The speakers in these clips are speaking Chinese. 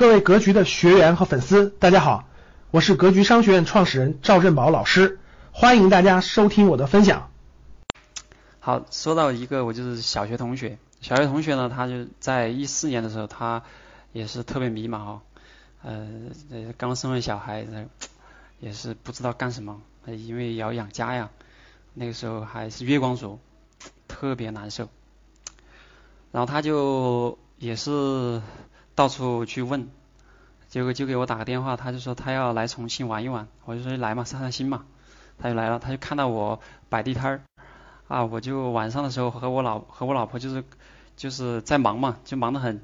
各位格局的学员和粉丝，大家好，我是格局商学院创始人赵振宝老师，欢迎大家收听我的分享。好，说到一个，我就是小学同学，小学同学呢，他就在一四年的时候，他也是特别迷茫哈，呃，刚生完小孩，也是不知道干什么，因为要养家呀，那个时候还是月光族，特别难受，然后他就也是。到处去问，结果就给我打个电话，他就说他要来重庆玩一玩，我就说来嘛，散散心嘛，他就来了，他就看到我摆地摊儿，啊，我就晚上的时候和我老和我老婆就是就是在忙嘛，就忙得很，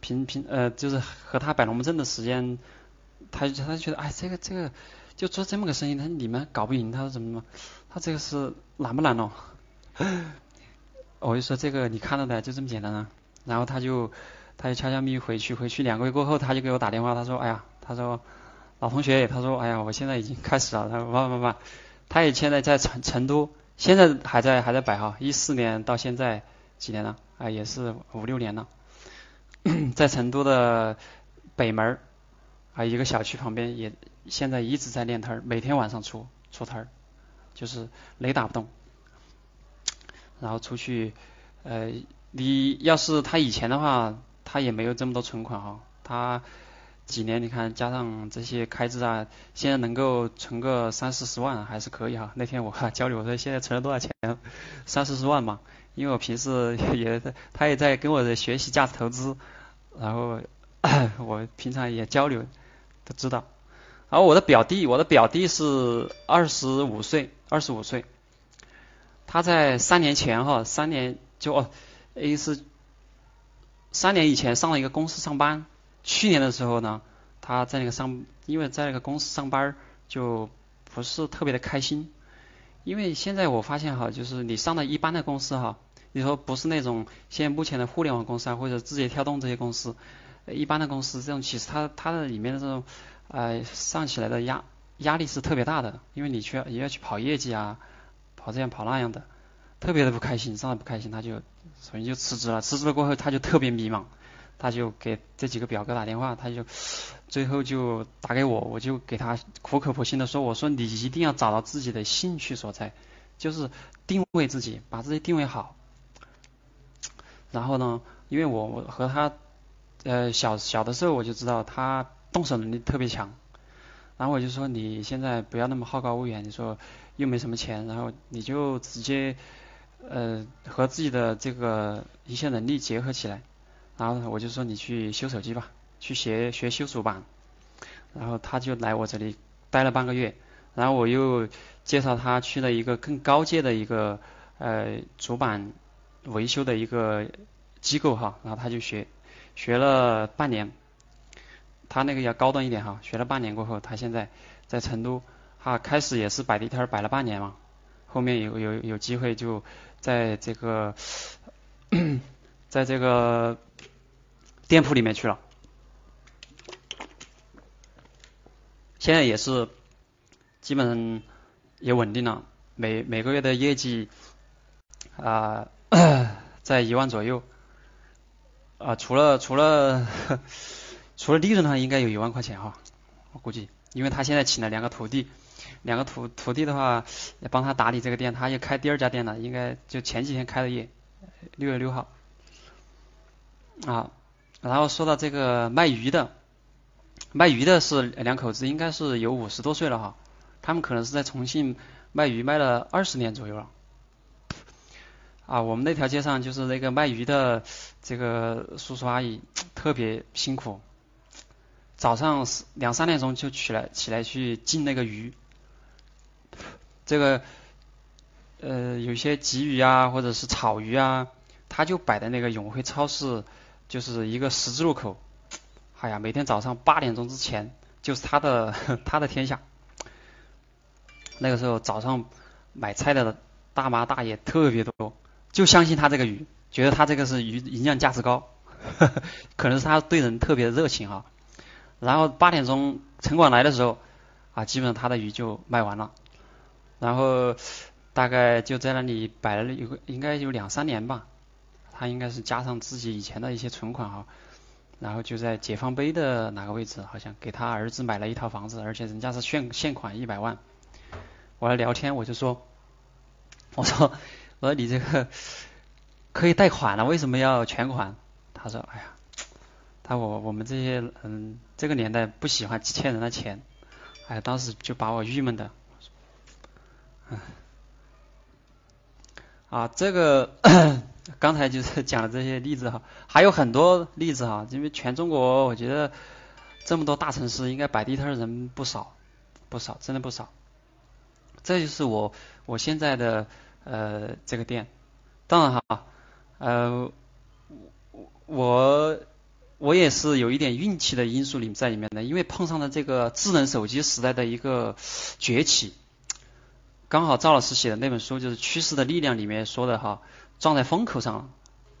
平平呃就是和他摆龙门阵的时间，他就他就觉得哎这个这个就做这么个生意，他说你们搞不赢，他说怎么怎么，他这个是难不难哦？我就说这个你看到的就这么简单啊，然后他就。他就悄悄咪回去，回去两个月过后，他就给我打电话，他说：“哎呀，他说老同学，他说，哎呀，我现在已经开始了。”他说：“不不不，他也现在在成成都，现在还在还在摆哈，一四年到现在几年了？啊，也是五六年了，在成都的北门啊一个小区旁边，也现在一直在练摊儿，每天晚上出出摊儿，就是雷打不动。然后出去，呃，你要是他以前的话。”他也没有这么多存款哈，他几年你看加上这些开支啊，现在能够存个三四十万还是可以哈。那天我和他交流，我说现在存了多少钱？三四十万嘛，因为我平时也他也在跟我的学习价值投资，然后我平常也交流，都知道。然后我的表弟，我的表弟是二十五岁，二十五岁，他在三年前哈，三年就哦，A 是。三年以前上了一个公司上班，去年的时候呢，他在那个上，因为在那个公司上班就不是特别的开心，因为现在我发现哈，就是你上的一般的公司哈，你说不是那种现在目前的互联网公司啊，或者字节跳动这些公司，一般的公司这种其实它它的里面的这种呃上起来的压压力是特别大的，因为你需要也要去跑业绩啊，跑这样跑那样的。特别的不开心，上的不开心，他就首先就辞职了。辞职了过后，他就特别迷茫，他就给这几个表哥打电话，他就最后就打给我，我就给他苦口婆心的说：“我说你一定要找到自己的兴趣所在，就是定位自己，把自己定位好。然后呢，因为我我和他呃小小的时候我就知道他动手能力特别强，然后我就说你现在不要那么好高骛远，你说又没什么钱，然后你就直接。”呃，和自己的这个一些能力结合起来，然后我就说你去修手机吧，去学学修主板，然后他就来我这里待了半个月，然后我又介绍他去了一个更高阶的一个呃主板维修的一个机构哈，然后他就学学了半年，他那个要高端一点哈，学了半年过后，他现在在成都，哈开始也是摆地摊摆了半年嘛，后面有有有机会就。在这个，在这个店铺里面去了，现在也是基本也稳定了，每每个月的业绩啊在一万左右，啊除了除了除了利润的话，应该有一万块钱哈，我估计，因为他现在请了两个徒弟。两个徒徒弟的话，也帮他打理这个店，他又开第二家店了，应该就前几天开的业，六月六号。啊，然后说到这个卖鱼的，卖鱼的是两口子，应该是有五十多岁了哈，他们可能是在重庆卖鱼卖了二十年左右了。啊，我们那条街上就是那个卖鱼的这个叔叔阿姨特别辛苦，早上两三点钟就起来起来去进那个鱼。这个呃，有些鲫鱼啊，或者是草鱼啊，他就摆在那个永辉超市，就是一个十字路口。哎呀，每天早上八点钟之前，就是他的 他的天下。那个时候早上买菜的大妈大爷特别多，就相信他这个鱼，觉得他这个是鱼营养价值高，可能是他对人特别热情哈。然后八点钟城管来的时候，啊，基本上他的鱼就卖完了。然后大概就在那里摆了有个应该有两三年吧，他应该是加上自己以前的一些存款哈，然后就在解放碑的哪个位置，好像给他儿子买了一套房子，而且人家是现现款一百万。我来聊天，我就说，我说我说你这个可以贷款了，为什么要全款？他说，哎呀，他我我们这些嗯这个年代不喜欢欠人的钱，哎，当时就把我郁闷的。啊，这个刚才就是讲的这些例子哈，还有很多例子哈，因为全中国我觉得这么多大城市，应该摆地摊的人不少，不少，真的不少。这就是我我现在的呃这个店，当然哈，呃，我我也是有一点运气的因素里在里面的，因为碰上了这个智能手机时代的一个崛起。刚好赵老师写的那本书就是《趋势的力量》里面说的哈，撞在风口上了，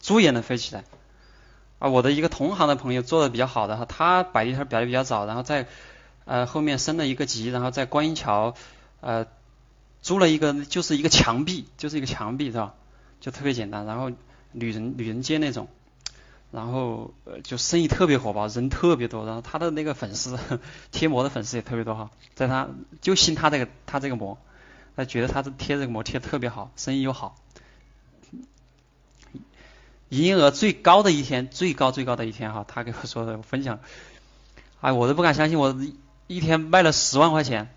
猪也能飞起来。啊，我的一个同行的朋友做的比较好的哈，他摆地摊摆的比较早，然后在呃后面升了一个级，然后在观音桥呃租了一个就是一个墙壁，就是一个墙壁是吧？就特别简单，然后女人女人街那种，然后呃就生意特别火爆，人特别多，然后他的那个粉丝 贴膜的粉丝也特别多哈，在他就信他这个他这个膜。他觉得他这贴这个膜贴特别好，生意又好，营业额最高的一天，最高最高的一天哈，他给我说的分享，哎，我都不敢相信，我一天卖了十万块钱，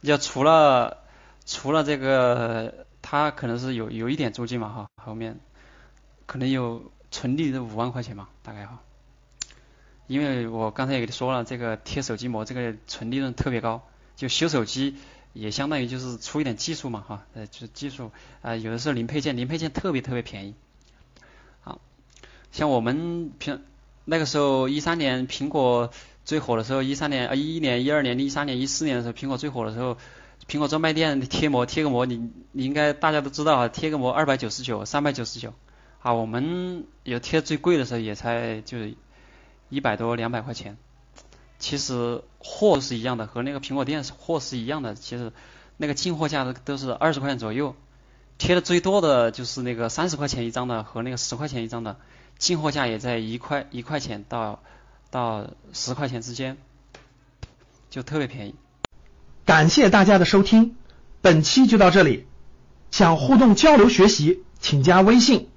要除了除了这个，他可能是有有一点租金嘛哈，后面可能有纯利的五万块钱嘛，大概哈，因为我刚才也给你说了，这个贴手机膜这个纯利润特别高，就修手机。也相当于就是出一点技术嘛哈，呃，就是技术啊，有的时候零配件，零配件特别特别便宜。好，像我们平那个时候一三年苹果最火的时候，一三年啊一一年、一二年、一三年、一四年的时候，苹果最火的时候，苹果专卖店贴膜贴个膜，你你应该大家都知道啊，贴个膜二百九十九、三百九十九啊，我们有贴最贵的时候也才就是一百多、两百块钱。其实货是一样的，和那个苹果店货是一样的。其实那个进货价都都是二十块钱左右，贴的最多的就是那个三十块钱一张的和那个十块钱一张的，进货价也在一块一块钱到到十块钱之间，就特别便宜。感谢大家的收听，本期就到这里。想互动交流学习，请加微信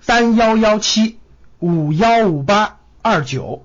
三幺幺七五幺五八二九。